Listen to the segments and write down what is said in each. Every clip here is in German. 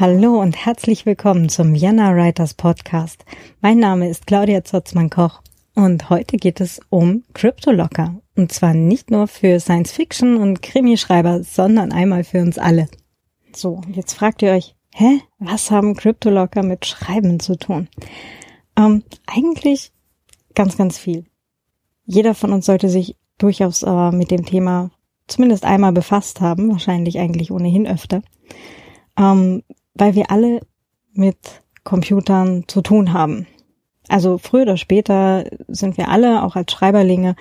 Hallo und herzlich willkommen zum Vienna Writers Podcast. Mein Name ist Claudia Zotzmann-Koch und heute geht es um Cryptolocker. Und zwar nicht nur für Science-Fiction und Krimischreiber, sondern einmal für uns alle. So, jetzt fragt ihr euch, hä, was haben Cryptolocker mit Schreiben zu tun? Ähm, eigentlich ganz, ganz viel. Jeder von uns sollte sich durchaus äh, mit dem Thema zumindest einmal befasst haben, wahrscheinlich eigentlich ohnehin öfter. Ähm, weil wir alle mit Computern zu tun haben. Also früher oder später sind wir alle, auch als Schreiberlinge,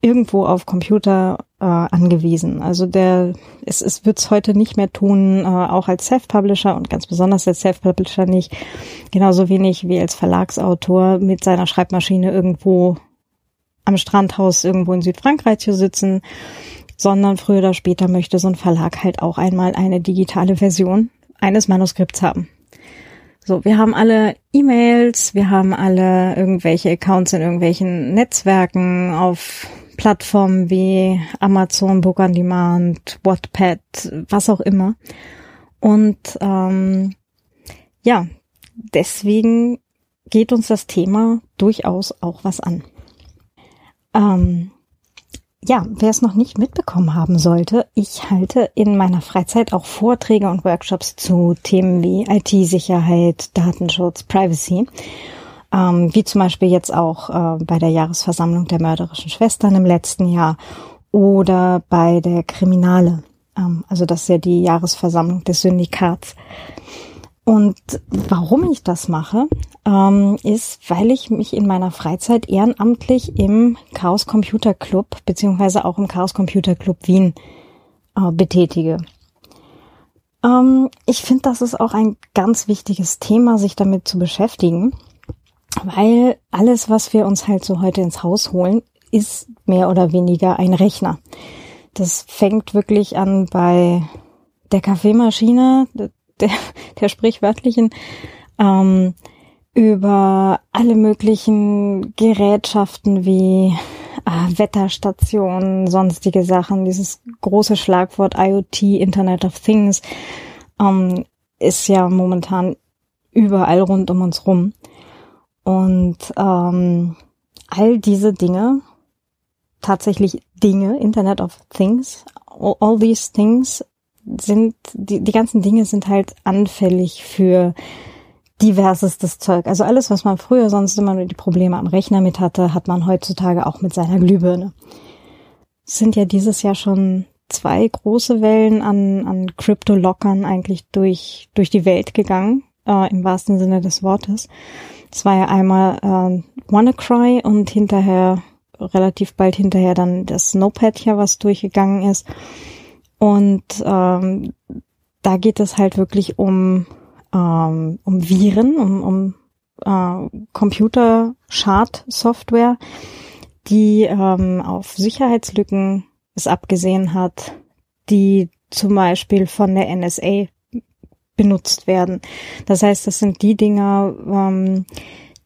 irgendwo auf Computer äh, angewiesen. Also der, es, es wird es heute nicht mehr tun, äh, auch als Self-Publisher und ganz besonders als Self-Publisher nicht, genauso wenig wie als Verlagsautor mit seiner Schreibmaschine irgendwo am Strandhaus irgendwo in Südfrankreich zu sitzen, sondern früher oder später möchte so ein Verlag halt auch einmal eine digitale Version eines Manuskripts haben. So, wir haben alle E-Mails, wir haben alle irgendwelche Accounts in irgendwelchen Netzwerken auf Plattformen wie Amazon, Book on Demand, Wattpad, was auch immer. Und ähm, ja, deswegen geht uns das Thema durchaus auch was an. Ähm, ja, wer es noch nicht mitbekommen haben sollte, ich halte in meiner Freizeit auch Vorträge und Workshops zu Themen wie IT-Sicherheit, Datenschutz, Privacy. Ähm, wie zum Beispiel jetzt auch äh, bei der Jahresversammlung der mörderischen Schwestern im letzten Jahr oder bei der Kriminale. Ähm, also das ist ja die Jahresversammlung des Syndikats. Und warum ich das mache, ähm, ist, weil ich mich in meiner Freizeit ehrenamtlich im Chaos Computer Club beziehungsweise auch im Chaos Computer Club Wien äh, betätige. Ähm, ich finde, das ist auch ein ganz wichtiges Thema, sich damit zu beschäftigen, weil alles, was wir uns halt so heute ins Haus holen, ist mehr oder weniger ein Rechner. Das fängt wirklich an bei der Kaffeemaschine, der, der sprichwörtlichen, ähm, über alle möglichen Gerätschaften wie äh, Wetterstationen, sonstige Sachen. Dieses große Schlagwort IoT, Internet of Things, ähm, ist ja momentan überall rund um uns rum. Und ähm, all diese Dinge, tatsächlich Dinge, Internet of Things, all, all these things sind, die, die ganzen Dinge sind halt anfällig für diversestes Zeug. Also alles, was man früher sonst immer nur die Probleme am Rechner mit hatte, hat man heutzutage auch mit seiner Glühbirne. Es sind ja dieses Jahr schon zwei große Wellen an, an Krypto-Lockern eigentlich durch, durch die Welt gegangen, äh, im wahrsten Sinne des Wortes. Es war ja einmal äh, WannaCry und hinterher, relativ bald hinterher dann das Snowpad hier, was durchgegangen ist. Und ähm, da geht es halt wirklich um, ähm, um Viren, um, um äh, Computer-Schad-Software, die ähm, auf Sicherheitslücken es abgesehen hat, die zum Beispiel von der NSA benutzt werden. Das heißt, das sind die Dinger, ähm,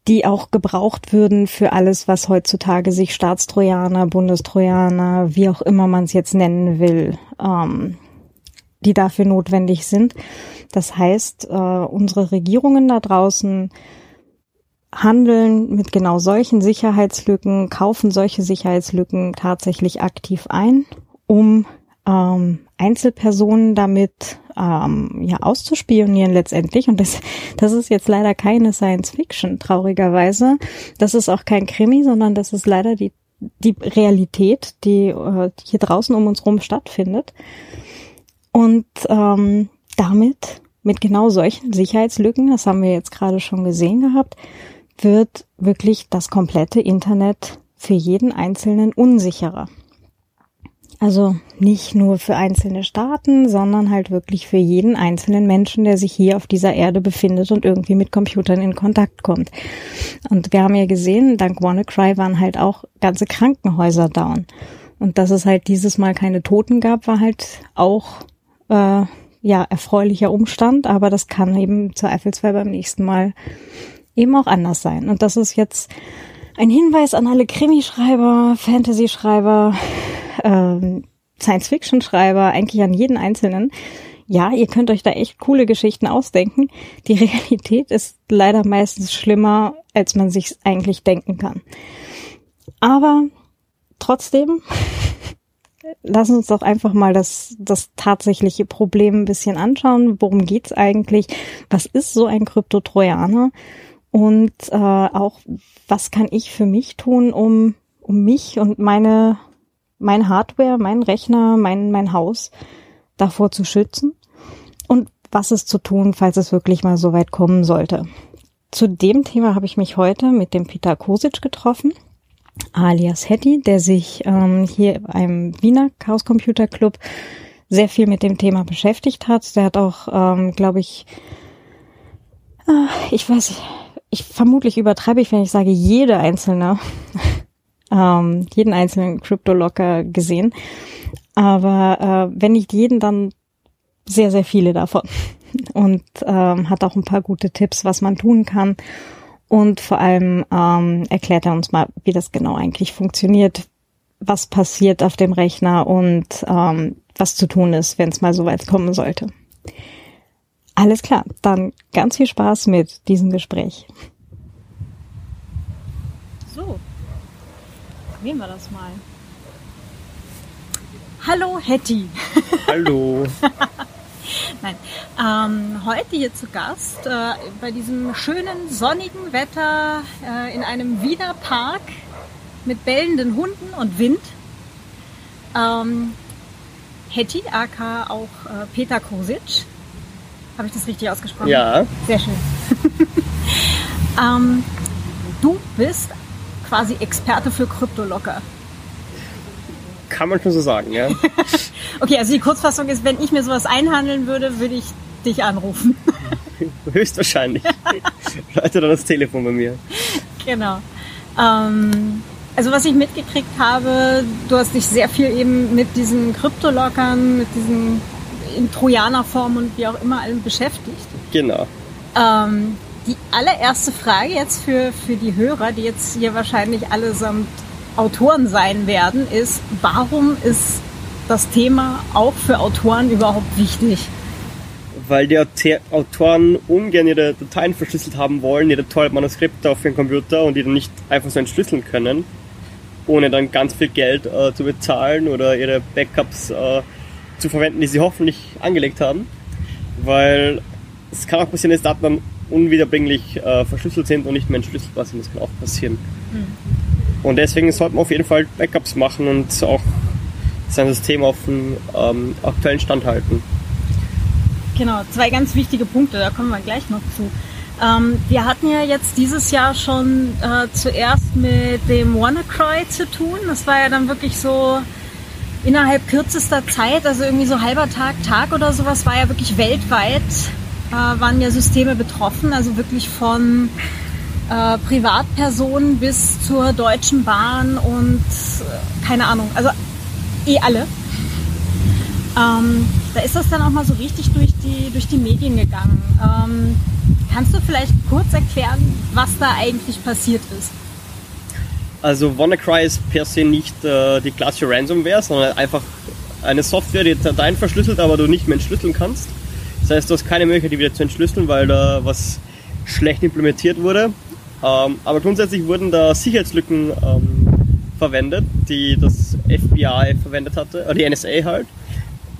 die auch gebraucht würden für alles, was heutzutage sich Staatstrojaner, Bundestrojaner, wie auch immer man es jetzt nennen will, ähm, die dafür notwendig sind. Das heißt, äh, unsere Regierungen da draußen handeln mit genau solchen Sicherheitslücken, kaufen solche Sicherheitslücken tatsächlich aktiv ein, um ähm, Einzelpersonen damit ähm, ja auszuspionieren letztendlich. Und das, das ist jetzt leider keine Science Fiction, traurigerweise. Das ist auch kein Krimi, sondern das ist leider die, die Realität, die äh, hier draußen um uns rum stattfindet. Und ähm, damit, mit genau solchen Sicherheitslücken, das haben wir jetzt gerade schon gesehen gehabt, wird wirklich das komplette Internet für jeden Einzelnen unsicherer. Also nicht nur für einzelne Staaten, sondern halt wirklich für jeden einzelnen Menschen, der sich hier auf dieser Erde befindet und irgendwie mit Computern in Kontakt kommt. Und wir haben ja gesehen, dank WannaCry waren halt auch ganze Krankenhäuser down. Und dass es halt dieses Mal keine Toten gab, war halt auch äh, ja erfreulicher Umstand, aber das kann eben zur Zweifelsfall beim nächsten Mal eben auch anders sein. Und das ist jetzt ein Hinweis an alle Krimischreiber, Fantasy-Schreiber, ähm, Science-Fiction-Schreiber, eigentlich an jeden Einzelnen. ja, ihr könnt euch da echt coole Geschichten ausdenken. Die Realität ist leider meistens schlimmer, als man sich eigentlich denken kann. Aber trotzdem, lass uns doch einfach mal das, das tatsächliche Problem ein bisschen anschauen. Worum geht's eigentlich? Was ist so ein Kryptotrojaner? Und äh, auch, was kann ich für mich tun, um, um mich und meine, mein Hardware, mein Rechner, mein, mein Haus davor zu schützen? Und was ist zu tun, falls es wirklich mal so weit kommen sollte? Zu dem Thema habe ich mich heute mit dem Peter Kosic getroffen, alias Hetty, der sich ähm, hier im Wiener Chaos Computer Club sehr viel mit dem Thema beschäftigt hat. Der hat auch, ähm, glaube ich, äh, ich weiß, ich vermutlich übertreibe ich, wenn ich sage, jede einzelne, ähm, jeden einzelnen Crypto-Locker gesehen. Aber äh, wenn nicht jeden, dann sehr, sehr viele davon. Und ähm, hat auch ein paar gute Tipps, was man tun kann. Und vor allem ähm, erklärt er uns mal, wie das genau eigentlich funktioniert, was passiert auf dem Rechner und ähm, was zu tun ist, wenn es mal so weit kommen sollte. Alles klar, dann ganz viel Spaß mit diesem Gespräch. So, probieren wir das mal. Hallo Hetty. Hallo. Nein, ähm, heute hier zu Gast äh, bei diesem schönen sonnigen Wetter äh, in einem Wiener Park mit bellenden Hunden und Wind. Ähm, Hetty, aka auch äh, Peter Kosic. Habe ich das richtig ausgesprochen? Ja. Sehr schön. ähm, du bist quasi Experte für Kryptolocker. Kann man schon so sagen, ja. okay, also die Kurzfassung ist, wenn ich mir sowas einhandeln würde, würde ich dich anrufen. Höchstwahrscheinlich. Leute dann das Telefon bei mir. Genau. Ähm, also was ich mitgekriegt habe, du hast dich sehr viel eben mit diesen Kryptolockern, mit diesen in Trojanerform und wie auch immer allem beschäftigt. Genau. Ähm, die allererste Frage jetzt für, für die Hörer, die jetzt hier wahrscheinlich allesamt Autoren sein werden, ist, warum ist das Thema auch für Autoren überhaupt wichtig? Weil die Autoren ungern ihre Dateien verschlüsselt haben wollen, ihre tollen Manuskripte auf ihren Computer und die dann nicht einfach so entschlüsseln können, ohne dann ganz viel Geld äh, zu bezahlen oder ihre Backups äh, zu verwenden, die sie hoffentlich angelegt haben. Weil es kann auch passieren, dass Daten dann unwiederbringlich äh, verschlüsselt sind und nicht mehr entschlüsselbar sind. Das kann auch passieren. Mhm. Und deswegen sollte man auf jeden Fall Backups machen und auch sein System auf den ähm, aktuellen Stand halten. Genau, zwei ganz wichtige Punkte, da kommen wir gleich noch zu. Ähm, wir hatten ja jetzt dieses Jahr schon äh, zuerst mit dem WannaCry zu tun. Das war ja dann wirklich so innerhalb kürzester Zeit, also irgendwie so halber Tag, Tag oder sowas, war ja wirklich weltweit, äh, waren ja Systeme betroffen, also wirklich von äh, Privatpersonen bis zur Deutschen Bahn und äh, keine Ahnung, also eh alle. Ähm, da ist das dann auch mal so richtig durch die, durch die Medien gegangen. Ähm, kannst du vielleicht kurz erklären, was da eigentlich passiert ist? Also WannaCry ist per se nicht äh, die klassische Ransomware, sondern einfach eine Software, die Dateien verschlüsselt, aber du nicht mehr entschlüsseln kannst. Das heißt, du hast keine Möglichkeit, die wieder zu entschlüsseln, weil da was schlecht implementiert wurde. Ähm, aber grundsätzlich wurden da Sicherheitslücken ähm, verwendet, die das FBI verwendet hatte, oder die NSA halt,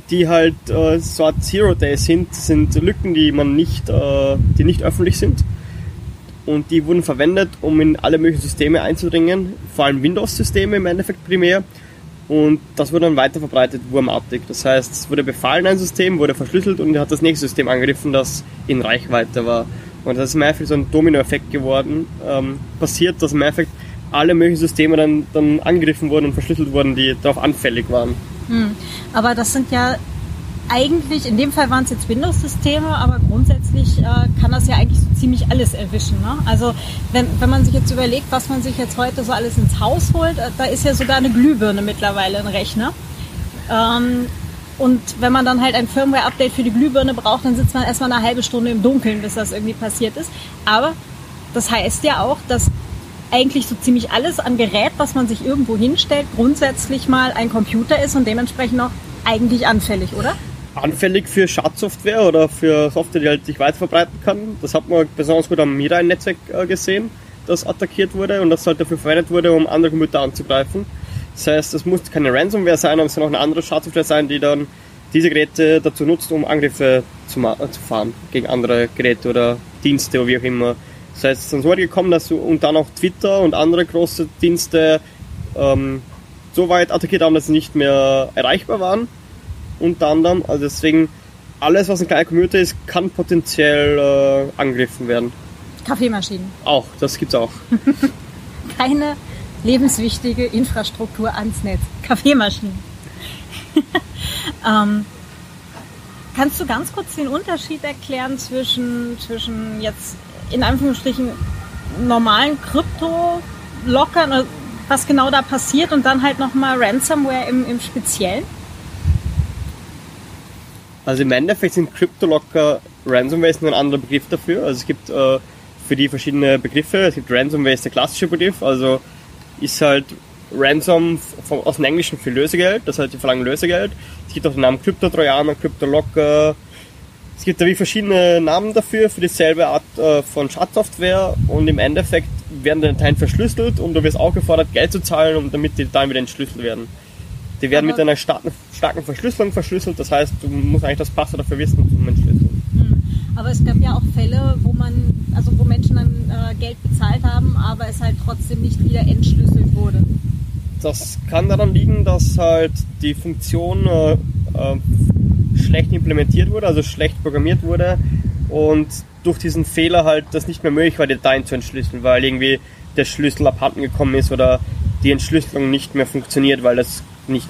die halt äh, so Art Zero Day sind, sind Lücken, die man nicht, äh, die nicht öffentlich sind. Und die wurden verwendet, um in alle möglichen Systeme einzudringen, vor allem Windows-Systeme im Endeffekt primär. Und das wurde dann weiter verbreitet, wurmartig. Das heißt, es wurde befallen, ein System, wurde verschlüsselt und hat das nächste System angegriffen, das in Reichweite war. Und das ist im Endeffekt so ein Dominoeffekt geworden. Ähm, passiert, dass im Endeffekt alle möglichen Systeme dann, dann angegriffen wurden und verschlüsselt wurden, die darauf anfällig waren. Hm. Aber das sind ja eigentlich, in dem Fall waren es jetzt Windows-Systeme, aber grundsätzlich äh, kann das ja eigentlich so ziemlich alles erwischen. Ne? Also wenn, wenn man sich jetzt überlegt, was man sich jetzt heute so alles ins Haus holt, äh, da ist ja sogar eine Glühbirne mittlerweile ein Rechner. Ähm, und wenn man dann halt ein Firmware-Update für die Glühbirne braucht, dann sitzt man erstmal eine halbe Stunde im Dunkeln, bis das irgendwie passiert ist. Aber das heißt ja auch, dass eigentlich so ziemlich alles an Gerät, was man sich irgendwo hinstellt, grundsätzlich mal ein Computer ist und dementsprechend auch eigentlich anfällig, oder? Anfällig für Schadsoftware oder für Software, die halt sich weiter verbreiten kann. Das hat man besonders gut am Mirai-Netzwerk äh, gesehen, das attackiert wurde und das halt dafür verwendet wurde, um andere Computer anzugreifen. Das heißt, es muss keine Ransomware sein, aber es kann auch eine andere Schadsoftware sein, die dann diese Geräte dazu nutzt, um Angriffe zu, zu fahren gegen andere Geräte oder Dienste oder wie auch immer. Das heißt, es ist dann so weit gekommen, dass und dann auch Twitter und andere große Dienste ähm, so weit attackiert haben, dass sie nicht mehr erreichbar waren. Unter anderem, also deswegen, alles, was ein kleiner Computer ist, kann potenziell äh, angegriffen werden. Kaffeemaschinen. Auch, das gibt's auch. Keine lebenswichtige Infrastruktur ans Netz. Kaffeemaschinen. ähm, kannst du ganz kurz den Unterschied erklären zwischen, zwischen jetzt in Anführungsstrichen normalen Krypto-Lockern, was genau da passiert und dann halt nochmal Ransomware im, im Speziellen? Also im Endeffekt sind Cryptolocker Ransomware ist ein anderer Begriff dafür. Also es gibt äh, für die verschiedene Begriffe. Es gibt Ransomware ist der klassische Begriff, also ist halt Ransom vom, aus dem Englischen für Lösegeld, das heißt, die verlangen Lösegeld. Es gibt auch den Namen Krypto-Trojaner, Kryptolocker. Es gibt da wie verschiedene Namen dafür, für dieselbe Art äh, von Schadsoftware und im Endeffekt werden die Dateien verschlüsselt und du wirst auch gefordert, Geld zu zahlen, um damit die Dateien wieder entschlüsselt werden. Die werden mit einer starken, starken Verschlüsselung verschlüsselt, das heißt, du musst eigentlich das Passwort dafür wissen zum Entschlüsseln. Hm. Aber es gab ja auch Fälle, wo man, also wo Menschen dann äh, Geld bezahlt haben, aber es halt trotzdem nicht wieder entschlüsselt wurde. Das kann daran liegen, dass halt die Funktion äh, äh, schlecht implementiert wurde, also schlecht programmiert wurde und durch diesen Fehler halt das nicht mehr möglich war, die Dateien zu entschlüsseln, weil irgendwie der Schlüssel abhanden gekommen ist oder die Entschlüsselung nicht mehr funktioniert, weil das nicht,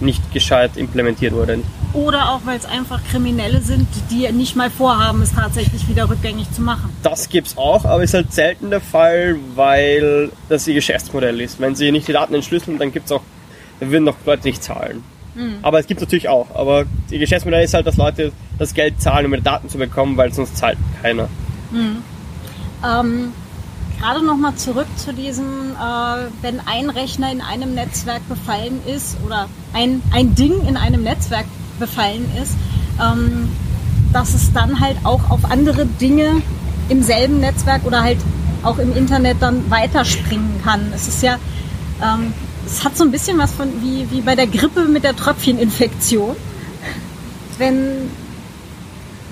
nicht gescheit implementiert wurde. Oder auch, weil es einfach Kriminelle sind, die nicht mal vorhaben, es tatsächlich wieder rückgängig zu machen. Das gibt es auch, aber ist halt selten der Fall, weil das ihr Geschäftsmodell ist. Wenn sie nicht die Daten entschlüsseln, dann gibt's auch, dann würden doch Leute nicht zahlen. Mhm. Aber es gibt natürlich auch. Aber ihr Geschäftsmodell ist halt, dass Leute das Geld zahlen, um ihre Daten zu bekommen, weil sonst zahlt keiner. Mhm. Ähm, gerade nochmal zurück zu diesem, äh, wenn ein Rechner in einem Netzwerk befallen ist oder ein, ein Ding in einem Netzwerk befallen ist, ähm, dass es dann halt auch auf andere Dinge im selben Netzwerk oder halt auch im Internet dann weiterspringen kann. Es ist ja, ähm, es hat so ein bisschen was von wie, wie bei der Grippe mit der Tröpfcheninfektion. Wenn,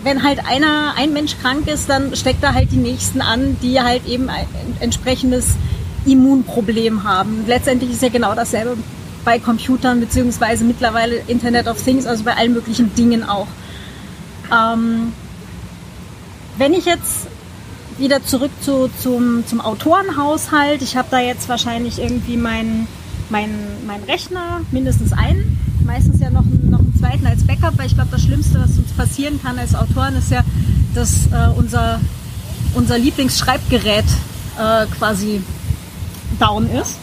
wenn halt einer, ein Mensch krank ist, dann steckt er halt die nächsten an, die halt eben ein entsprechendes Immunproblem haben. Letztendlich ist ja genau dasselbe bei Computern beziehungsweise mittlerweile Internet of Things, also bei allen möglichen Dingen auch. Ähm, wenn ich jetzt wieder zurück zu, zum, zum Autorenhaushalt, ich habe da jetzt wahrscheinlich irgendwie meinen mein, mein Rechner, mindestens einen, meistens ja noch, noch einen zweiten als Backup, weil ich glaube, das Schlimmste, was uns passieren kann als Autoren, ist ja, dass äh, unser, unser Lieblingsschreibgerät äh, quasi down ist.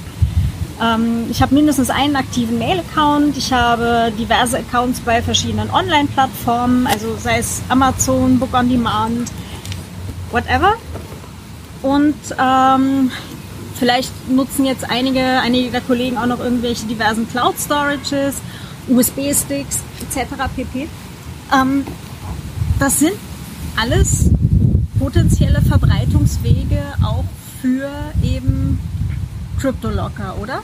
Ähm, ich habe mindestens einen aktiven Mail-Account. Ich habe diverse Accounts bei verschiedenen Online-Plattformen, also sei es Amazon, Book on Demand, whatever. Und ähm, vielleicht nutzen jetzt einige, einige der Kollegen auch noch irgendwelche diversen Cloud-Storages, USB-Sticks etc. pp. Ähm, das sind alles potenzielle Verbreitungswege auch für eben Cryptolocker, oder?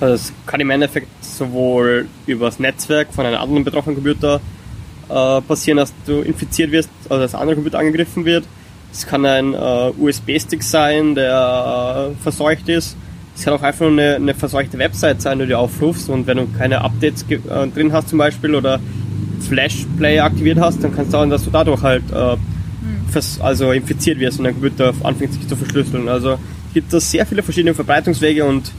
Also es kann im Endeffekt sowohl übers Netzwerk von einem anderen betroffenen Computer äh, passieren, dass du infiziert wirst, also dass ein anderer Computer angegriffen wird. Es kann ein äh, USB-Stick sein, der äh, verseucht ist. Es kann auch einfach nur eine, eine verseuchte Website sein, die du aufrufst und wenn du keine Updates äh, drin hast zum Beispiel oder Flash Player aktiviert hast, dann kann es sein, dass du dadurch halt äh, hm. also infiziert wirst und dein Computer anfängt sich zu verschlüsseln. Also gibt es sehr viele verschiedene Verbreitungswege und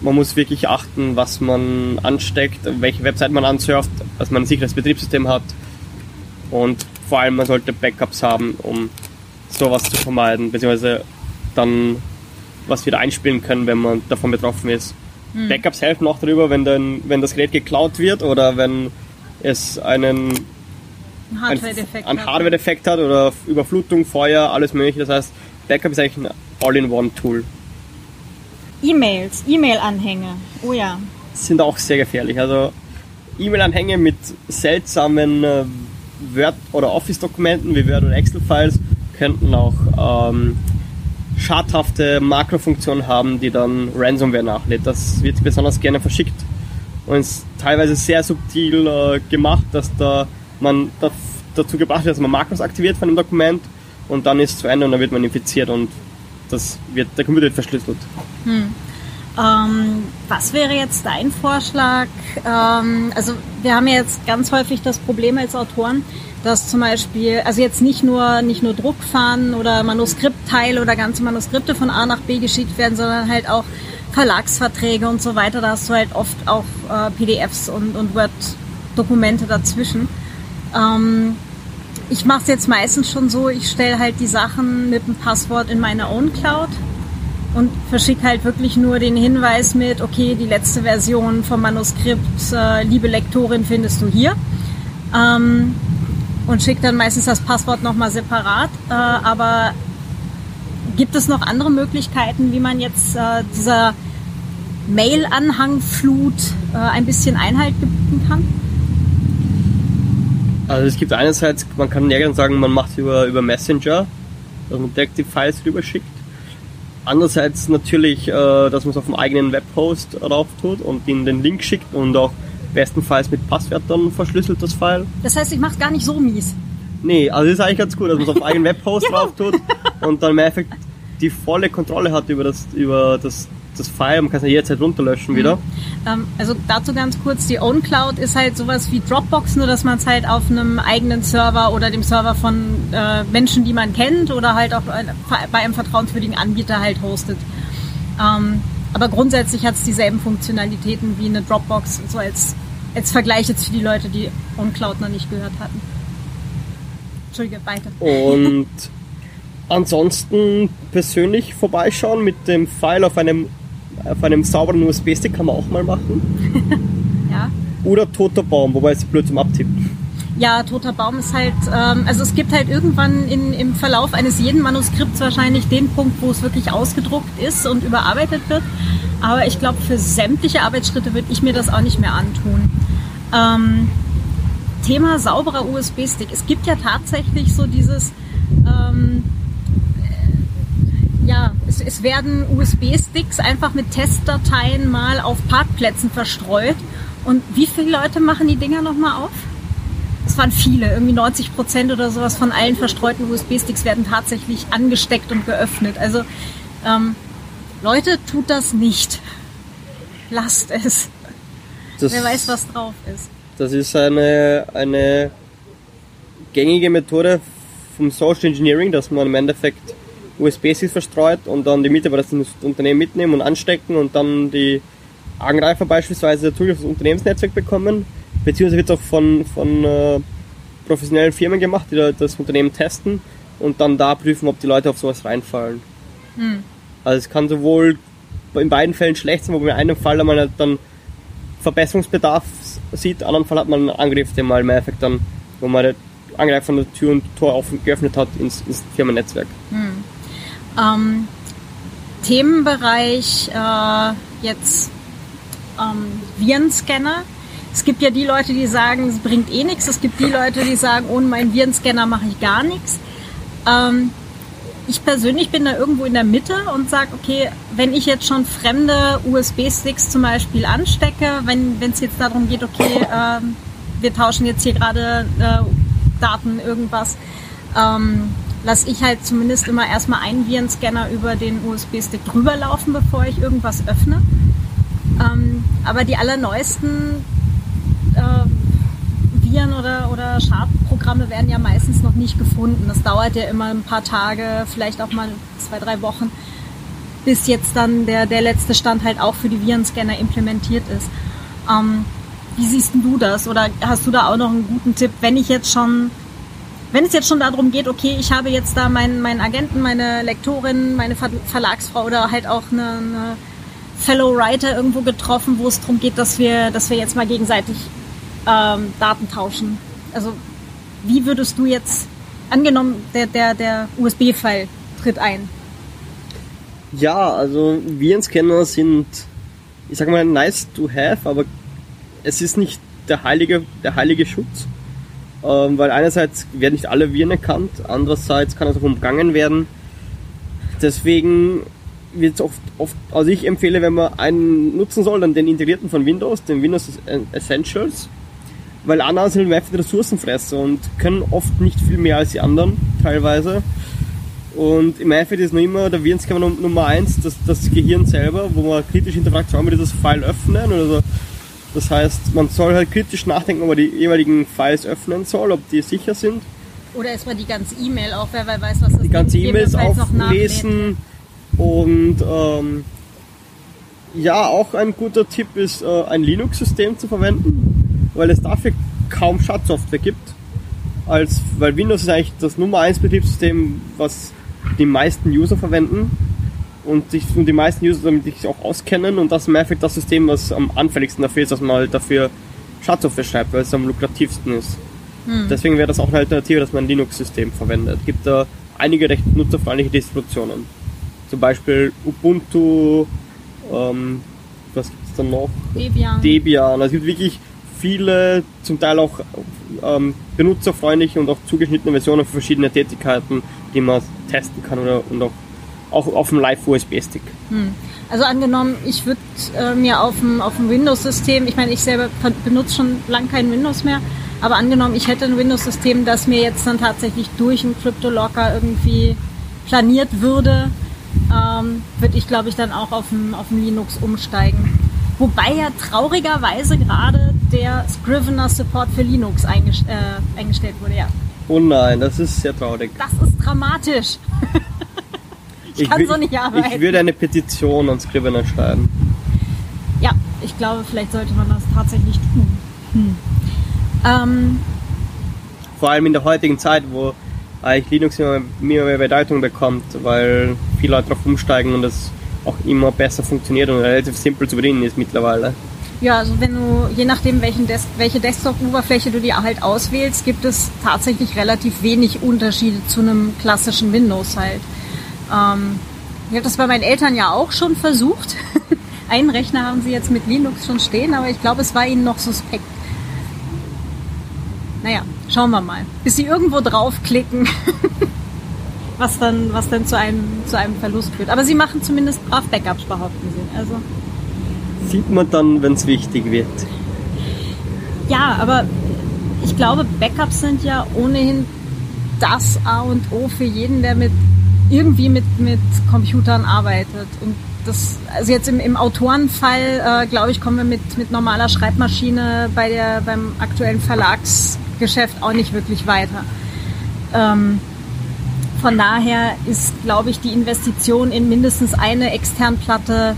man muss wirklich achten, was man ansteckt, welche Website man ansurft, dass man ein sicheres Betriebssystem hat und vor allem man sollte Backups haben, um sowas zu vermeiden, beziehungsweise dann was wieder einspielen können, wenn man davon betroffen ist. Mhm. Backups helfen auch darüber, wenn, dann, wenn das Gerät geklaut wird oder wenn es einen Hardware-Defekt ein, Hardware hat. hat oder Überflutung, Feuer, alles mögliche. Das heißt, Backup ist eigentlich ein All-in-One-Tool. E-Mails, E-Mail-Anhänge, oh ja. Sind auch sehr gefährlich. Also E-Mail-Anhänge mit seltsamen äh, Word- oder Office-Dokumenten wie Word- oder Excel-Files könnten auch ähm, schadhafte Makrofunktionen haben, die dann Ransomware nachlädt. Das wird besonders gerne verschickt und ist teilweise sehr subtil äh, gemacht, dass da man da, dazu gebracht wird, dass man Makros aktiviert von dem Dokument und dann ist es zu Ende und dann wird man infiziert und das wird, der Computer wird verschlüsselt. Hm. Ähm, was wäre jetzt dein Vorschlag? Ähm, also wir haben ja jetzt ganz häufig das Problem als Autoren, dass zum Beispiel, also jetzt nicht nur, nicht nur Druckfahnen oder Manuskriptteile oder ganze Manuskripte von A nach B geschickt werden, sondern halt auch Verlagsverträge und so weiter. Da hast du halt oft auch äh, PDFs und, und Word-Dokumente dazwischen. Ähm, ich mache es jetzt meistens schon so, ich stelle halt die Sachen mit dem Passwort in meine Own Cloud und verschicke halt wirklich nur den Hinweis mit, okay, die letzte Version vom Manuskript, äh, liebe Lektorin, findest du hier. Ähm, und schicke dann meistens das Passwort nochmal separat. Äh, aber gibt es noch andere Möglichkeiten, wie man jetzt äh, dieser Mail-Anhangflut äh, ein bisschen Einhalt gebieten kann? Also es gibt einerseits, man kann nirgends sagen, man macht es über, über Messenger, dass man direkt die Files rüberschickt. Andererseits natürlich, äh, dass man es auf dem eigenen Webhost drauf tut und ihnen den Link schickt und auch bestenfalls mit Passwörtern verschlüsselt das File. Das heißt, ich mache es gar nicht so mies. Nee, also das ist eigentlich ganz gut, dass man es auf dem eigenen Webhost drauf tut und dann im Endeffekt die volle Kontrolle hat über das, über das, das File. Man kann es ja jederzeit runterlöschen wieder. Ähm, also dazu ganz kurz, die OwnCloud ist halt sowas wie Dropbox, nur dass man es halt auf einem eigenen Server oder dem Server von äh, Menschen, die man kennt oder halt auch bei einem vertrauenswürdigen Anbieter halt hostet. Ähm, aber grundsätzlich hat es dieselben Funktionalitäten wie eine Dropbox, so als, als Vergleich jetzt für die Leute, die OwnCloud noch nicht gehört hatten. Entschuldige, weiter. Und ansonsten persönlich vorbeischauen mit dem File auf einem, auf einem sauberen USB-Stick kann man auch mal machen. ja. Oder toter Baum, wobei es blöd zum Abtippen. Ja, toter Baum ist halt, ähm, also es gibt halt irgendwann in, im Verlauf eines jeden Manuskripts wahrscheinlich den Punkt, wo es wirklich ausgedruckt ist und überarbeitet wird. Aber ich glaube, für sämtliche Arbeitsschritte würde ich mir das auch nicht mehr antun. Ähm, Thema sauberer USB-Stick. Es gibt ja tatsächlich so dieses, ähm, ja, es, es werden USB-Sticks einfach mit Testdateien mal auf Parkplätzen verstreut. Und wie viele Leute machen die Dinger nochmal auf? Es waren viele, irgendwie 90 Prozent oder sowas von allen verstreuten USB-Sticks werden tatsächlich angesteckt und geöffnet. Also ähm, Leute, tut das nicht. Lasst es. Das Wer weiß, was drauf ist. Das ist eine, eine gängige Methode vom Social Engineering, dass man im Endeffekt USB-Sticks verstreut und dann die Mitarbeiter das Unternehmen mitnehmen und anstecken und dann die Angreifer beispielsweise Zugriff auf das Unternehmensnetzwerk bekommen. Beziehungsweise wird es auch von, von äh, professionellen Firmen gemacht, die das Unternehmen testen und dann da prüfen, ob die Leute auf sowas reinfallen. Hm. Also es kann sowohl in beiden Fällen schlecht sein, wo man in einem Fall man halt dann Verbesserungsbedarf sieht, in anderen Fall hat man einen Angriff, den mal im Endeffekt dann, wo man der Angreifer von der Tür und Tor offen geöffnet hat ins, ins Firmennetzwerk. Hm. Ähm, Themenbereich äh, jetzt ähm, Virenscanner. Es gibt ja die Leute, die sagen, es bringt eh nichts. Es gibt die Leute, die sagen, ohne meinen Virenscanner mache ich gar nichts. Ähm, ich persönlich bin da irgendwo in der Mitte und sage, okay, wenn ich jetzt schon fremde USB-Sticks zum Beispiel anstecke, wenn es jetzt darum geht, okay, ähm, wir tauschen jetzt hier gerade äh, Daten, irgendwas, ähm, lasse ich halt zumindest immer erstmal einen Virenscanner über den USB-Stick drüber laufen, bevor ich irgendwas öffne. Ähm, aber die allerneuesten äh, Viren oder, oder Schadprogramme werden ja meistens noch nicht gefunden. Das dauert ja immer ein paar Tage, vielleicht auch mal zwei, drei Wochen, bis jetzt dann der, der letzte Stand halt auch für die Virenscanner implementiert ist. Ähm, wie siehst du das? Oder hast du da auch noch einen guten Tipp, wenn ich jetzt schon, wenn es jetzt schon darum geht, okay, ich habe jetzt da meinen, meinen Agenten, meine Lektorin, meine Verlagsfrau oder halt auch eine, eine Fellow Writer irgendwo getroffen, wo es darum geht, dass wir, dass wir jetzt mal gegenseitig ähm, Daten tauschen. Also wie würdest du jetzt, angenommen, der, der, der USB-File tritt ein? Ja, also Virenscanner sind, ich sag mal, nice to have, aber es ist nicht der heilige, der heilige Schutz. Ähm, weil einerseits werden nicht alle Viren erkannt, andererseits kann es auch umgangen werden. Deswegen wird es oft, oft, also ich empfehle, wenn man einen nutzen soll, dann den integrierten von Windows, den Windows Essentials, weil andere sind einfach Ressourcenfresser und können oft nicht viel mehr als die anderen, teilweise. Und im Endeffekt ist noch immer der Virenscanner Nummer eins das, das Gehirn selber, wo man kritisch hinterfragt, soll man dieses File öffnen oder so. Das heißt, man soll halt kritisch nachdenken, ob man die jeweiligen Files öffnen soll, ob die sicher sind. Oder erstmal die ganze E-Mail auch, wer weiß, was das Die ganze E-Mails auflesen und ähm, ja, auch ein guter Tipp ist, äh, ein Linux-System zu verwenden, weil es dafür kaum Schadsoftware gibt. Als, weil Windows ist eigentlich das Nummer 1 Betriebssystem, was die meisten User verwenden und, sich, und die meisten User damit sich auch auskennen und das ist im Endeffekt das System, was am anfälligsten dafür ist, dass man halt dafür Schadsoftware schreibt, weil es am lukrativsten ist. Hm. Deswegen wäre das auch eine Alternative, dass man ein Linux-System verwendet. Es gibt da einige recht nutzerfreundliche Distributionen. Zum Beispiel Ubuntu, ähm, was gibt es dann noch? Debian. Debian. Also es gibt wirklich viele, zum Teil auch ähm, benutzerfreundliche und auch zugeschnittene Versionen für verschiedene Tätigkeiten, die man testen kann oder und auch, auch auf dem Live-USB-Stick. Hm. Also angenommen, ich würde äh, mir auf dem, auf dem Windows-System, ich meine, ich selber benutze schon lange kein Windows mehr, aber angenommen, ich hätte ein Windows-System, das mir jetzt dann tatsächlich durch einen CryptoLocker irgendwie planiert würde, ähm, würde ich, glaube ich, dann auch auf dem, auf dem Linux umsteigen. Wobei ja traurigerweise gerade der Scrivener Support für Linux eingest äh, eingestellt wurde, ja. Oh nein, das ist sehr traurig. Das ist dramatisch. ich, ich kann so nicht arbeiten. Ich würde eine Petition an Scrivener schreiben. Ja, ich glaube, vielleicht sollte man das tatsächlich tun. Hm. Ähm, Vor allem in der heutigen Zeit, wo eigentlich Linux immer mehr Bedeutung bekommt, weil viele Leute darauf umsteigen und es auch immer besser funktioniert und relativ simpel zu bedienen ist mittlerweile. Ja, also wenn du, je nachdem welchen Des welche Desktop-Oberfläche du dir halt auswählst, gibt es tatsächlich relativ wenig Unterschiede zu einem klassischen Windows halt. Ähm, ich habe das bei meinen Eltern ja auch schon versucht. Einen Rechner haben sie jetzt mit Linux schon stehen, aber ich glaube, es war ihnen noch suspekt. Naja, schauen wir mal. Bis sie irgendwo draufklicken, was dann, was dann zu einem, zu einem Verlust führt. Aber sie machen zumindest brav Backups, behaupten sie. Also. Sieht man dann, wenn es wichtig wird. Ja, aber ich glaube, Backups sind ja ohnehin das A und O für jeden, der mit irgendwie mit, mit Computern arbeitet. Und das, also jetzt im, im Autorenfall, äh, glaube ich, kommen wir mit, mit normaler Schreibmaschine bei der, beim aktuellen Verlagsgeschäft auch nicht wirklich weiter. Ähm, von daher ist, glaube ich, die Investition in mindestens eine Externplatte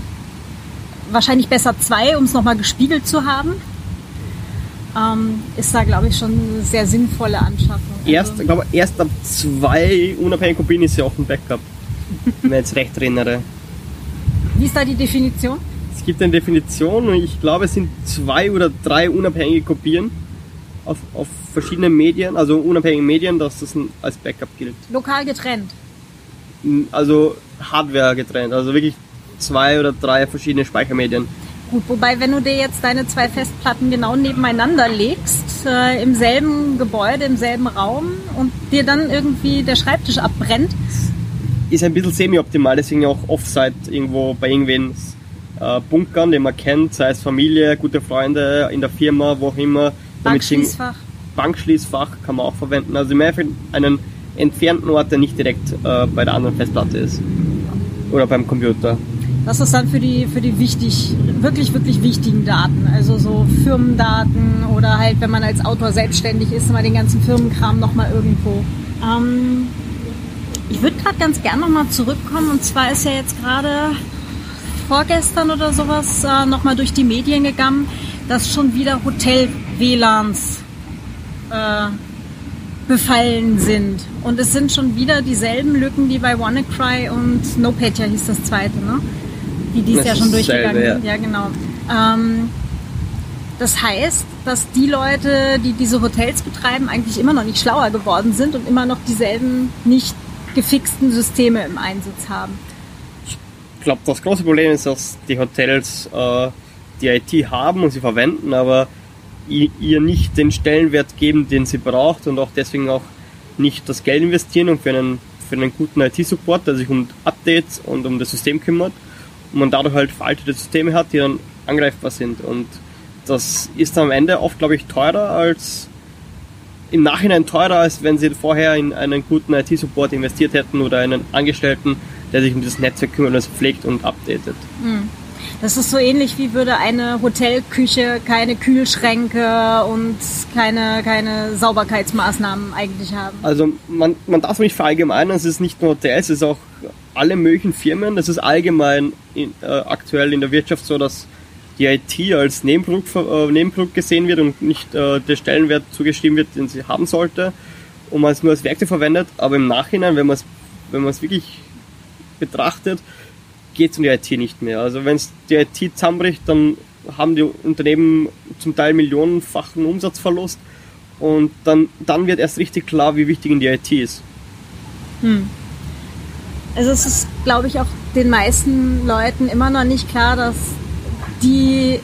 wahrscheinlich besser zwei, um es nochmal gespiegelt zu haben. Ähm, ist da, glaube ich, schon eine sehr sinnvolle Anschaffung. Erst, also, glaube, erst ab zwei unabhängigen Kopien ist ja auch ein Backup, wenn ich jetzt recht erinnere. Wie ist da die Definition? Es gibt eine Definition und ich glaube, es sind zwei oder drei unabhängige Kopien auf, auf verschiedenen Medien, also unabhängigen Medien, dass das als Backup gilt. Lokal getrennt? Also Hardware getrennt, also wirklich zwei oder drei verschiedene Speichermedien. Gut, wobei, wenn du dir jetzt deine zwei Festplatten genau nebeneinander legst, äh, im selben Gebäude, im selben Raum und dir dann irgendwie der Schreibtisch abbrennt, ist ein bisschen semi-optimal, deswegen auch Offsite irgendwo bei irgendwen äh, bunkern, den man kennt, sei es Familie, gute Freunde, in der Firma, wo auch immer. Bankschließfach. Bankschließfach kann man auch verwenden. Also im Endeffekt einen entfernten Ort, der nicht direkt äh, bei der anderen Festplatte ist. Oder beim Computer. Das ist dann für die, für die wichtig, wirklich, wirklich wichtigen Daten. Also so Firmendaten oder halt, wenn man als Autor selbstständig ist, mal den ganzen Firmenkram nochmal irgendwo. Ähm, ich würde gerade ganz gerne nochmal zurückkommen und zwar ist ja jetzt gerade vorgestern oder sowas äh, nochmal durch die Medien gegangen, dass schon wieder Hotel-WLANs äh, befallen sind. Und es sind schon wieder dieselben Lücken, die bei WannaCry und NoPetya hieß das zweite, ne? Die dies das ja schon durchgegangen sind. Ja, genau. Ähm, das heißt, dass die Leute, die diese Hotels betreiben, eigentlich immer noch nicht schlauer geworden sind und immer noch dieselben nicht gefixten Systeme im Einsatz haben. Ich glaube, das große Problem ist, dass die Hotels äh, die IT haben und sie verwenden, aber ihr nicht den Stellenwert geben, den sie braucht und auch deswegen auch nicht das Geld investieren und für einen, für einen guten IT-Support, der sich um Updates und um das System kümmert man dadurch halt veraltete Systeme hat, die dann angreifbar sind und das ist am Ende oft, glaube ich, teurer als im Nachhinein teurer, als wenn sie vorher in einen guten IT-Support investiert hätten oder einen Angestellten, der sich um dieses Netzwerk kümmert und es pflegt und updatet. Hm. Das ist so ähnlich wie würde eine Hotelküche keine Kühlschränke und keine, keine Sauberkeitsmaßnahmen eigentlich haben. Also man, man darf nicht verallgemeinern, es ist nicht nur Hotels, es ist auch alle möglichen Firmen. Das ist allgemein in, äh, aktuell in der Wirtschaft so, dass die IT als Nebenprodukt, äh, Nebenprodukt gesehen wird und nicht äh, der Stellenwert zugeschrieben wird, den sie haben sollte und man es nur als Werkzeug verwendet. Aber im Nachhinein, wenn man es wenn wirklich betrachtet, geht es um die IT nicht mehr. Also wenn es die IT zusammenbricht, dann haben die Unternehmen zum Teil millionenfachen Umsatzverlust und dann, dann wird erst richtig klar, wie wichtig die IT ist. Hm. Also es ist, glaube ich, auch den meisten Leuten immer noch nicht klar, dass die,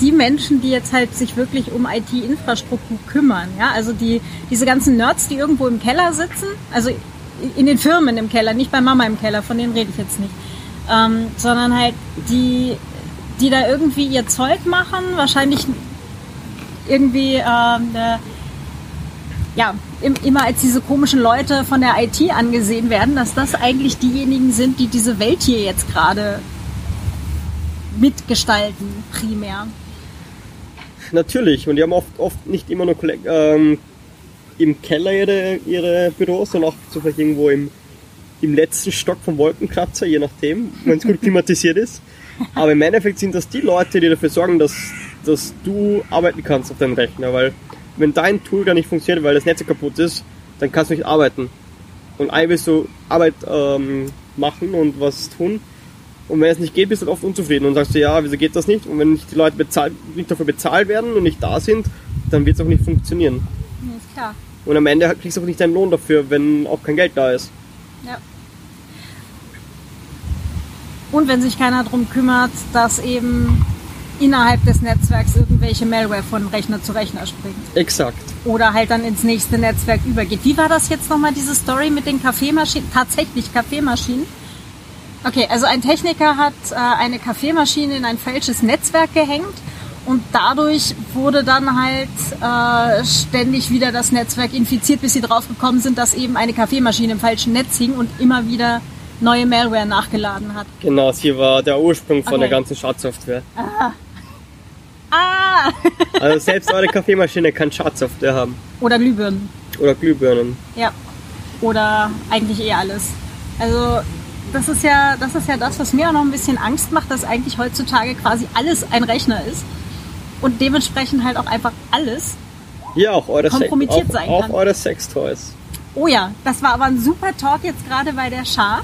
die Menschen, die jetzt halt sich wirklich um IT-Infrastruktur kümmern, ja, also die, diese ganzen Nerds, die irgendwo im Keller sitzen, also in den Firmen im Keller, nicht bei Mama im Keller, von denen rede ich jetzt nicht, ähm, sondern halt die, die da irgendwie ihr Zeug machen, wahrscheinlich irgendwie ähm, ja, immer als diese komischen Leute von der IT angesehen werden, dass das eigentlich diejenigen sind, die diese Welt hier jetzt gerade mitgestalten, primär. Natürlich, und die haben oft, oft nicht immer nur ähm, im Keller ihre, ihre Büros, sondern auch so vielleicht irgendwo im, im letzten Stock vom Wolkenkratzer, je nachdem, wenn es gut klimatisiert ist. Aber im Endeffekt sind das die Leute, die dafür sorgen, dass, dass du arbeiten kannst auf deinem Rechner, weil wenn dein Tool gar nicht funktioniert, weil das Netz kaputt ist, dann kannst du nicht arbeiten. Und eigentlich willst du Arbeit ähm, machen und was tun. Und wenn es nicht geht, bist du oft unzufrieden und sagst du, ja, wieso geht das nicht? Und wenn nicht die Leute bezahlt, nicht dafür bezahlt werden und nicht da sind, dann wird es auch nicht funktionieren. Ja, ist klar. Und am Ende kriegst du auch nicht deinen Lohn dafür, wenn auch kein Geld da ist. Ja. Und wenn sich keiner darum kümmert, dass eben innerhalb des Netzwerks irgendwelche Malware von Rechner zu Rechner springt. Exakt. Oder halt dann ins nächste Netzwerk übergeht. Wie war das jetzt nochmal, diese Story mit den Kaffeemaschinen? Tatsächlich Kaffeemaschinen? Okay, also ein Techniker hat äh, eine Kaffeemaschine in ein falsches Netzwerk gehängt und dadurch wurde dann halt äh, ständig wieder das Netzwerk infiziert, bis sie draufgekommen sind, dass eben eine Kaffeemaschine im falschen Netz hing und immer wieder neue Malware nachgeladen hat. Genau, sie war der Ursprung von okay. der ganzen Schadsoftware. Ah. Also selbst eure Kaffeemaschine kann Schadsoftware haben. Oder Glühbirnen. Oder Glühbirnen. Ja. Oder eigentlich eh alles. Also das ist ja, das ist ja das, was mir auch noch ein bisschen Angst macht, dass eigentlich heutzutage quasi alles ein Rechner ist und dementsprechend halt auch einfach alles ja, auch eure kompromittiert Sex, sein auch, kann. Auch eure Sextoys. Oh ja, das war aber ein super Talk jetzt gerade bei der Schar.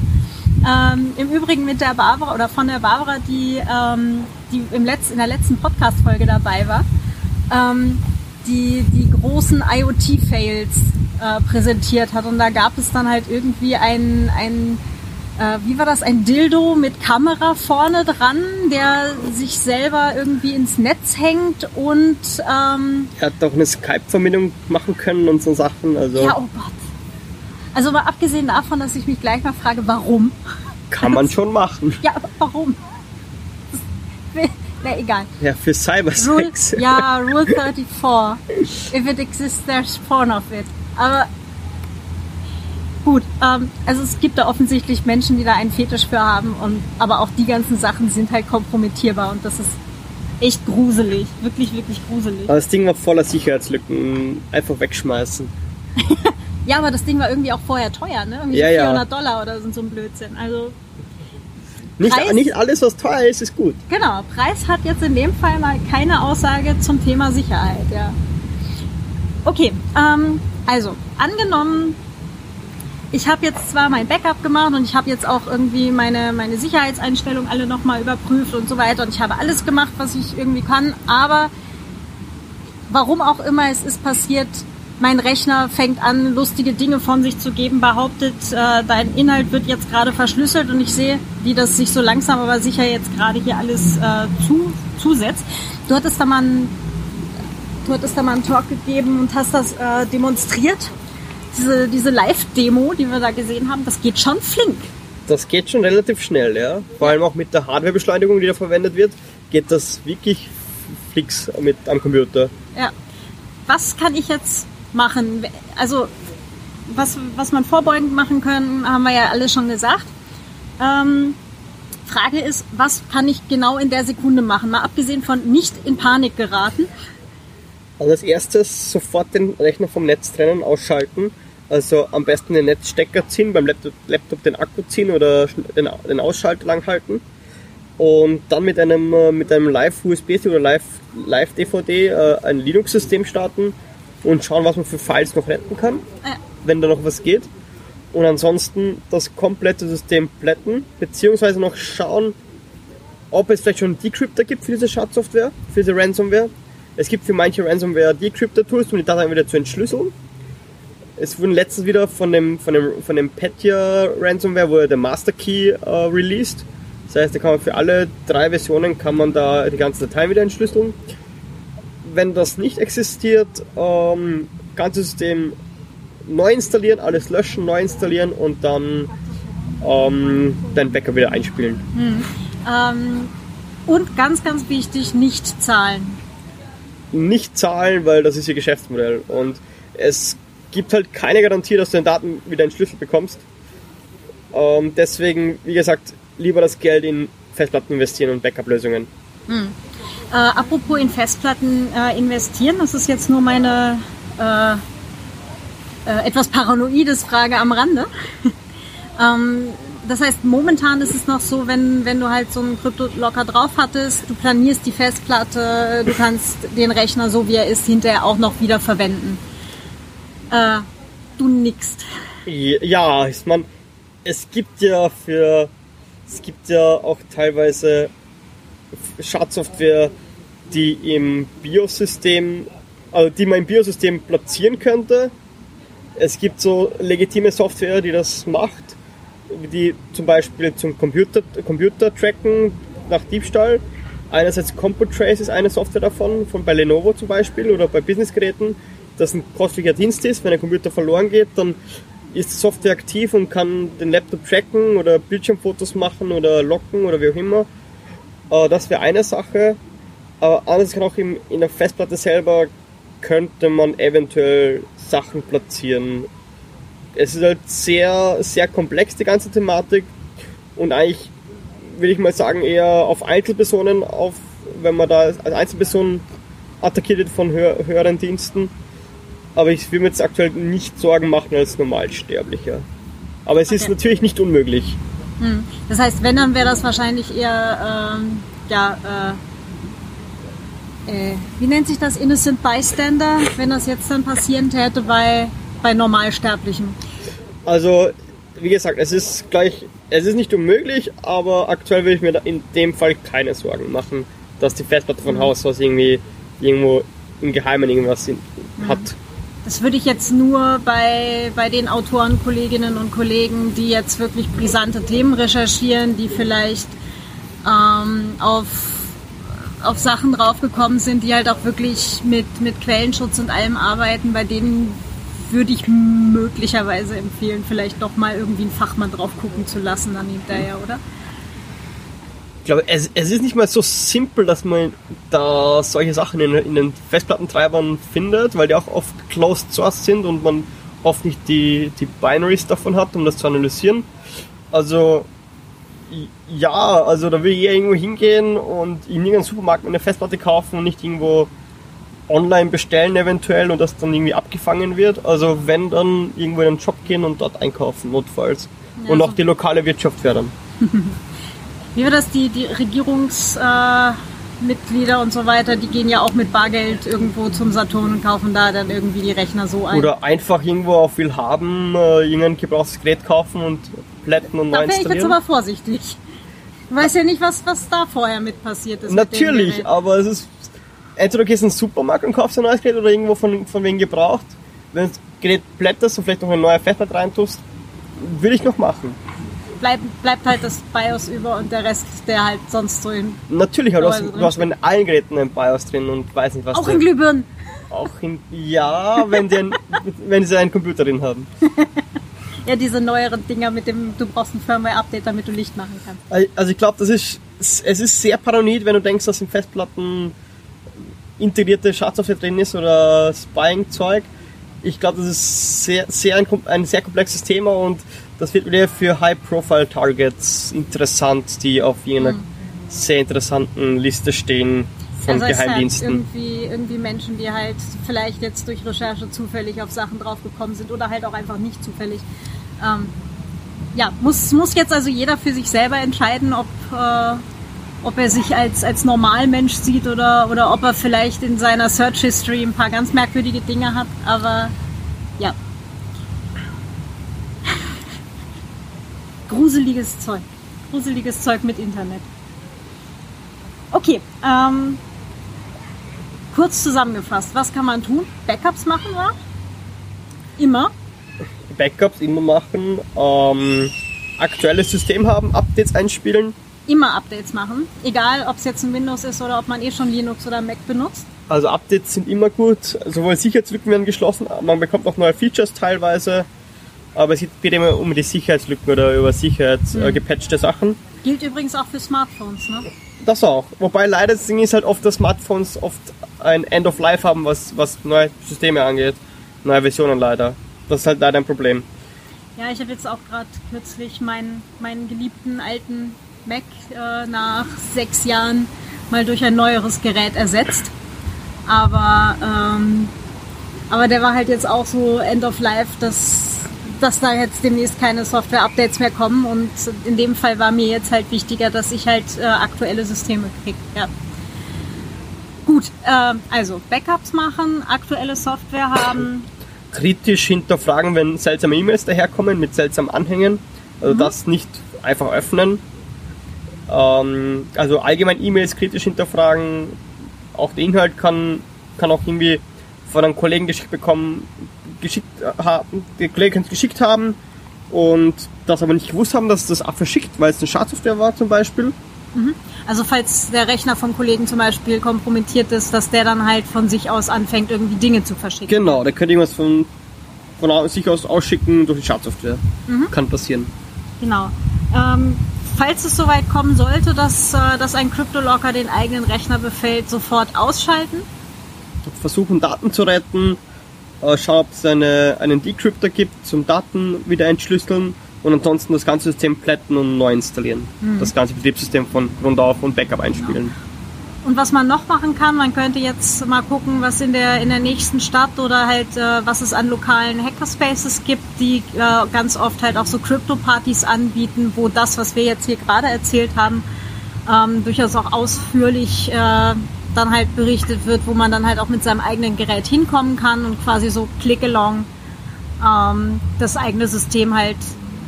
Ähm, Im Übrigen mit der Barbara oder von der Barbara, die, ähm, die im Letz-, in der letzten Podcast-Folge dabei war, ähm, die die großen IoT-Fails äh, präsentiert hat. Und da gab es dann halt irgendwie ein, ein äh, wie war das, ein Dildo mit Kamera vorne dran, der sich selber irgendwie ins Netz hängt und... Ähm, er hat doch eine Skype-Verbindung machen können und so Sachen. Also. Ja, oh Gott. Also mal abgesehen davon, dass ich mich gleich mal frage, warum? Kann man schon machen. Ja, aber warum? Na, egal. Ja, für Cybersex. Rule, ja, Rule 34. If it exists, there's porn of it. Aber gut, ähm, also es gibt da offensichtlich Menschen, die da einen Fetisch für haben, und, aber auch die ganzen Sachen sind halt kompromittierbar und das ist echt gruselig. Wirklich, wirklich gruselig. Aber das Ding war voller Sicherheitslücken. Einfach wegschmeißen. ja, aber das Ding war irgendwie auch vorher teuer, ne? Irgendwie ja, 400 ja. Dollar oder so ein Blödsinn. Also nicht, nicht alles, was teuer ist, ist gut. Genau, Preis hat jetzt in dem Fall mal keine Aussage zum Thema Sicherheit, ja. Okay, ähm, also angenommen, ich habe jetzt zwar mein Backup gemacht und ich habe jetzt auch irgendwie meine, meine Sicherheitseinstellungen alle nochmal überprüft und so weiter und ich habe alles gemacht, was ich irgendwie kann, aber warum auch immer es ist passiert, mein Rechner fängt an, lustige Dinge von sich zu geben, behauptet, äh, dein Inhalt wird jetzt gerade verschlüsselt und ich sehe, wie das sich so langsam aber sicher jetzt gerade hier alles äh, zu, zusetzt. Du hattest da mal ein du hattest da mal einen Talk gegeben und hast das äh, demonstriert. Diese, diese Live-Demo, die wir da gesehen haben, das geht schon flink. Das geht schon relativ schnell, ja. Vor allem auch mit der Hardwarebeschleunigung, die da verwendet wird, geht das wirklich fix mit am Computer. Ja. Was kann ich jetzt machen? Also, was, was man vorbeugend machen können, haben wir ja alles schon gesagt. Ähm, Frage ist, was kann ich genau in der Sekunde machen? Mal abgesehen von nicht in Panik geraten. Also als erstes sofort den Rechner vom Netz trennen, ausschalten. Also am besten den Netzstecker ziehen, beim Laptop, den Akku ziehen oder den, den Ausschalter lang. Und dann mit einem, äh, mit einem Live-USB oder Live-DVD äh, ein Linux-System starten und schauen, was man für Files noch retten kann, ja. wenn da noch was geht und ansonsten das komplette System plätten, beziehungsweise noch schauen, ob es vielleicht schon einen Decryptor gibt für diese Schadsoftware, für diese Ransomware. Es gibt für manche Ransomware Decryptor-Tools, um die Daten wieder zu entschlüsseln. Es wurden letztens wieder von dem, von dem, von dem Petya Ransomware wurde der Master Key äh, released. Das heißt, da kann man für alle drei Versionen kann man da die ganzen Dateien wieder entschlüsseln. Wenn das nicht existiert, ähm, ganzes System neu installieren, alles löschen, neu installieren und dann ähm, dein Backup wieder einspielen. Hm. Ähm, und ganz, ganz wichtig, nicht zahlen. Nicht zahlen, weil das ist ihr Geschäftsmodell. Und es gibt halt keine Garantie, dass du den Daten wieder entschlüsselt bekommst. Ähm, deswegen, wie gesagt, lieber das Geld in Festplatten investieren und Backup-Lösungen. Hm. Äh, apropos in Festplatten äh, investieren, das ist jetzt nur meine äh, äh, etwas paranoides Frage am Rande. ähm, das heißt, momentan ist es noch so, wenn, wenn du halt so einen Krypto-Locker drauf hattest, du planierst die Festplatte, du kannst den Rechner so wie er ist hinterher auch noch wieder verwenden. Äh, du nickst. Ja, ich meine, es gibt ja für, es gibt ja auch teilweise Schadsoftware, die im Biosystem, also die man im Biosystem platzieren könnte, es gibt so legitime Software, die das macht, die zum Beispiel zum Computer, Computer tracken nach Diebstahl. Einerseits CompuTrace ist eine Software davon, von bei Lenovo zum Beispiel oder bei Businessgeräten, das ein kostlicher Dienst ist. Wenn ein Computer verloren geht, dann ist die Software aktiv und kann den Laptop tracken oder Bildschirmfotos machen oder locken oder wie auch immer. Äh, das wäre eine Sache. Aber andererseits kann auch in der Festplatte selber könnte man eventuell Sachen platzieren. Es ist halt sehr, sehr komplex, die ganze Thematik. Und eigentlich würde ich mal sagen, eher auf Einzelpersonen, auf, wenn man da als Einzelperson attackiert wird von höher, höheren Diensten. Aber ich will mir jetzt aktuell nicht Sorgen machen als Normalsterblicher. Aber es okay. ist natürlich nicht unmöglich. Hm. Das heißt, wenn, dann wäre das wahrscheinlich eher ähm, ja, äh, äh, wie nennt sich das, Innocent Bystander, wenn das jetzt dann passieren täte bei, bei Normalsterblichen? Also, wie gesagt, es ist gleich, es ist nicht unmöglich, aber aktuell will ich mir in dem Fall keine Sorgen machen, dass die Festplatte von mhm. Haus aus irgendwie irgendwo im Geheimen irgendwas in, mhm. hat. Das würde ich jetzt nur bei, bei den Autoren, Kolleginnen und Kollegen, die jetzt wirklich brisante Themen recherchieren, die vielleicht ähm, auf auf Sachen draufgekommen sind, die halt auch wirklich mit, mit Quellenschutz und allem arbeiten, bei denen würde ich möglicherweise empfehlen, vielleicht doch mal irgendwie einen Fachmann drauf gucken zu lassen dann hinterher, oder? Ich glaube, es, es ist nicht mal so simpel, dass man da solche Sachen in, in den Festplattentreibern findet, weil die auch oft closed source sind und man oft nicht die, die Binaries davon hat, um das zu analysieren. Also ja, also da will ich irgendwo hingehen und in irgendeinem Supermarkt eine Festplatte kaufen und nicht irgendwo online bestellen eventuell und das dann irgendwie abgefangen wird. Also wenn dann irgendwo in den Shop gehen und dort einkaufen, notfalls. Ja, und auch die lokale Wirtschaft fördern. Wie war das, die, die Regierungsmitglieder äh, und so weiter, die gehen ja auch mit Bargeld irgendwo zum Saturn und kaufen da dann irgendwie die Rechner so ein. Oder einfach irgendwo auf viel haben, äh, irgendein gebrauchtes Gerät kaufen und plätten und da neu installieren. Ich jetzt aber vorsichtig. Du weißt ja nicht, was, was da vorher mit passiert ist. Natürlich, aber es ist. Entweder du gehst in den Supermarkt und kaufst ein neues Gerät oder irgendwo von, von wem gebraucht. Wenn du das Gerät plätterst und vielleicht noch eine neue Festplatte reintust, würde ich noch machen. Bleib, bleibt halt das BIOS über und der Rest, der halt sonst so in. Natürlich, aber du hast, du hast bei allen Geräten ein BIOS drin und weiß nicht was. Auch drin. in Glühbirnen! Auch in, ja, wenn, die ein, wenn sie einen Computer drin haben. Ja, diese neueren Dinger mit dem, du brauchst ein Firmware-Update, damit du Licht machen kannst. Also ich glaube, das ist, es ist sehr paranoid, wenn du denkst, dass in Festplatten integrierte Schadsoftware drin ist oder Spying-Zeug. Ich glaube, das ist sehr, sehr ein, ein, sehr komplexes Thema und das wird wieder für High-Profile-Targets interessant, die auf jener mhm. sehr interessanten Liste stehen von also Geheimdiensten. Halt irgendwie, irgendwie Menschen, die halt vielleicht jetzt durch Recherche zufällig auf Sachen draufgekommen sind oder halt auch einfach nicht zufällig. Ähm, ja, muss, muss jetzt also jeder für sich selber entscheiden, ob, äh, ob er sich als, als Normalmensch sieht oder, oder ob er vielleicht in seiner Search History ein paar ganz merkwürdige Dinge hat. Aber ja. Gruseliges Zeug. Gruseliges Zeug mit Internet. Okay, ähm, kurz zusammengefasst, was kann man tun? Backups machen, ja? Immer. Backups immer machen, ähm, aktuelles System haben, Updates einspielen. Immer Updates machen, egal ob es jetzt ein Windows ist oder ob man eh schon Linux oder Mac benutzt. Also Updates sind immer gut, sowohl Sicherheitslücken werden geschlossen, man bekommt auch neue Features teilweise, aber es geht immer um die Sicherheitslücken oder über sicherheitsgepatchte mhm. Sachen. Gilt übrigens auch für Smartphones, ne? Das auch. Wobei leider das Ding ist halt oft, dass Smartphones oft ein End of Life haben, was, was neue Systeme angeht. Neue Versionen leider. Das ist halt leider ein Problem. Ja, ich habe jetzt auch gerade kürzlich meinen, meinen geliebten alten Mac äh, nach sechs Jahren mal durch ein neueres Gerät ersetzt. Aber, ähm, aber der war halt jetzt auch so End of Life, dass dass da jetzt demnächst keine Software-Updates mehr kommen. Und in dem Fall war mir jetzt halt wichtiger, dass ich halt äh, aktuelle Systeme kriege. Ja. Gut, äh, also Backups machen, aktuelle Software haben. Kritisch hinterfragen, wenn seltsame E-Mails daherkommen mit seltsamen Anhängen. Also mhm. das nicht einfach öffnen. Ähm, also allgemein E-Mails kritisch hinterfragen. Auch der Inhalt kann, kann auch irgendwie von einem Kollegen geschickt bekommen, geschickt haben, die Kollegen es geschickt haben und das aber nicht gewusst haben, dass das verschickt, weil es eine Schadsoftware war zum Beispiel. Mhm. Also falls der Rechner vom Kollegen zum Beispiel kompromittiert ist, dass der dann halt von sich aus anfängt, irgendwie Dinge zu verschicken. Genau, der könnte irgendwas von, von sich aus ausschicken durch die Schadsoftware. Mhm. Kann passieren. Genau. Ähm, falls es soweit kommen sollte, dass, äh, dass ein Cryptolocker den eigenen Rechner befällt, sofort ausschalten. Versuchen Daten zu retten, äh, ob es eine, einen Decryptor gibt zum Daten wieder entschlüsseln und ansonsten das ganze System plätten und neu installieren. Mhm. Das ganze Betriebssystem von Grund auf und Backup einspielen. Genau. Und was man noch machen kann, man könnte jetzt mal gucken, was in der, in der nächsten Stadt oder halt, äh, was es an lokalen Hackerspaces gibt, die äh, ganz oft halt auch so Crypto-Partys anbieten, wo das, was wir jetzt hier gerade erzählt haben, ähm, durchaus auch ausführlich äh, dann halt berichtet wird, wo man dann halt auch mit seinem eigenen Gerät hinkommen kann und quasi so click-along ähm, das eigene System halt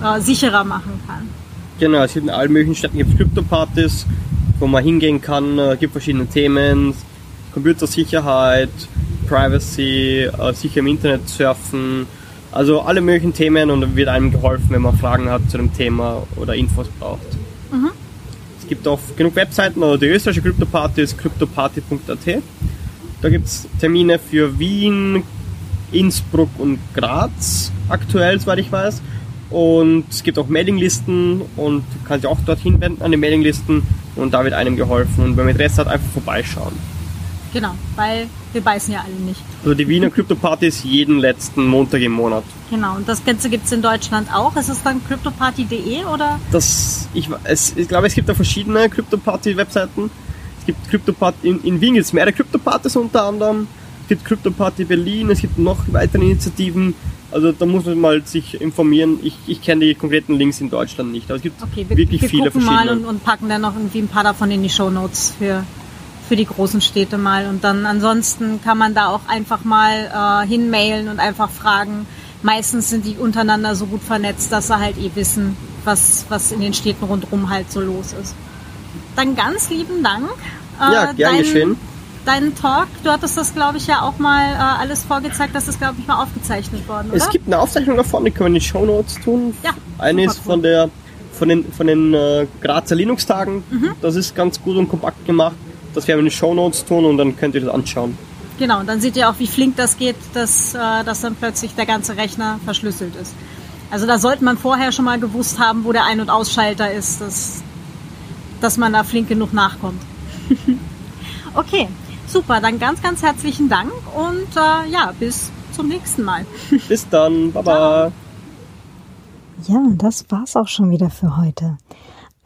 äh, sicherer machen kann. Genau, es gibt in allen möglichen Städten gibt Krypto-Partys, wo man hingehen kann, äh, gibt verschiedene Themen, Computersicherheit, Privacy, äh, sicher im Internet surfen, also alle möglichen Themen und dann wird einem geholfen, wenn man Fragen hat zu dem Thema oder Infos braucht. Mhm gibt auch genug Webseiten, oder die österreichische Krypto-Party ist kryptoparty.at. Da gibt es Termine für Wien, Innsbruck und Graz aktuell, soweit ich weiß. Und es gibt auch Mailinglisten und du kannst dich auch dorthin wenden an die Mailinglisten und da wird einem geholfen. Und wer mit Rest hat, einfach vorbeischauen. Genau, weil wir beißen ja alle nicht. Also die Wiener Krypto-Party ist jeden letzten Montag im Monat. Genau, und das Ganze gibt es in Deutschland auch. Ist es dann cryptoparty.de oder? Das, ich, es, ich glaube, es gibt da verschiedene Kryptoparty-Webseiten. Es gibt Kryptoparty, in, in Wien gibt es mehrere Kryptopartys unter anderem. Es gibt Kryptoparty Berlin, es gibt noch weitere Initiativen. Also da muss man mal sich informieren. Ich, ich kenne die konkreten Links in Deutschland nicht, aber es gibt okay, wir, wirklich wir viele verschiedene. mal und, und packen dann noch irgendwie ein paar davon in die Show Notes für für die großen Städte mal. Und dann ansonsten kann man da auch einfach mal äh, hinmailen und einfach fragen. Meistens sind die untereinander so gut vernetzt, dass sie halt eh wissen, was, was in den Städten rundherum halt so los ist. Dann ganz lieben Dank. Äh, ja, gern geschehen. Deinen Talk, du hattest das, glaube ich, ja auch mal äh, alles vorgezeigt, das ist, glaube ich, mal aufgezeichnet worden, oder? Es gibt eine Aufzeichnung davon, die können wir in die Show Notes tun. Ja, eine ist von der von den, von den äh, Grazer Linux-Tagen. Mhm. Das ist ganz gut und kompakt gemacht. Das werden wir in den Show Notes tun und dann könnt ihr das anschauen. genau, und dann seht ihr auch, wie flink das geht, dass, äh, dass dann plötzlich der ganze Rechner verschlüsselt ist. Also da sollte man vorher schon mal gewusst haben, wo der Ein- und Ausschalter ist, dass, dass man da flink genug nachkommt. okay, super, dann ganz, ganz herzlichen Dank und äh, ja, bis zum nächsten Mal. Bis dann, Baba. Ja, das war's auch schon wieder für heute.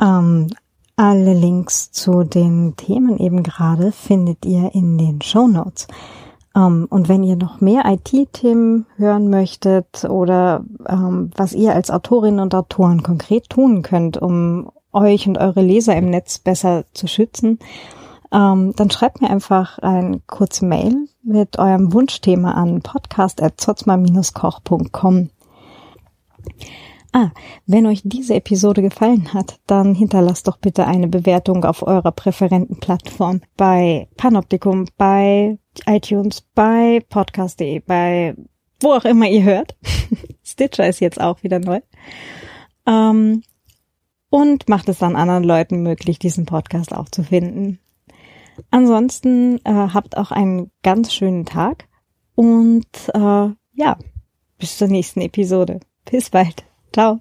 Ähm, alle Links zu den Themen eben gerade findet ihr in den Show Notes. Ähm, und wenn ihr noch mehr IT-Themen hören möchtet oder ähm, was ihr als Autorinnen und Autoren konkret tun könnt, um euch und eure Leser im Netz besser zu schützen, ähm, dann schreibt mir einfach ein kurze Mail mit eurem Wunschthema an podcast.zotzma-koch.com. Ah, wenn euch diese Episode gefallen hat, dann hinterlasst doch bitte eine Bewertung auf eurer präferenten Plattform bei Panoptikum, bei iTunes, bei podcast.de, bei wo auch immer ihr hört. Stitcher ist jetzt auch wieder neu. Ähm, und macht es dann anderen Leuten möglich, diesen Podcast auch zu finden. Ansonsten äh, habt auch einen ganz schönen Tag und äh, ja, bis zur nächsten Episode. Bis bald. Ciao.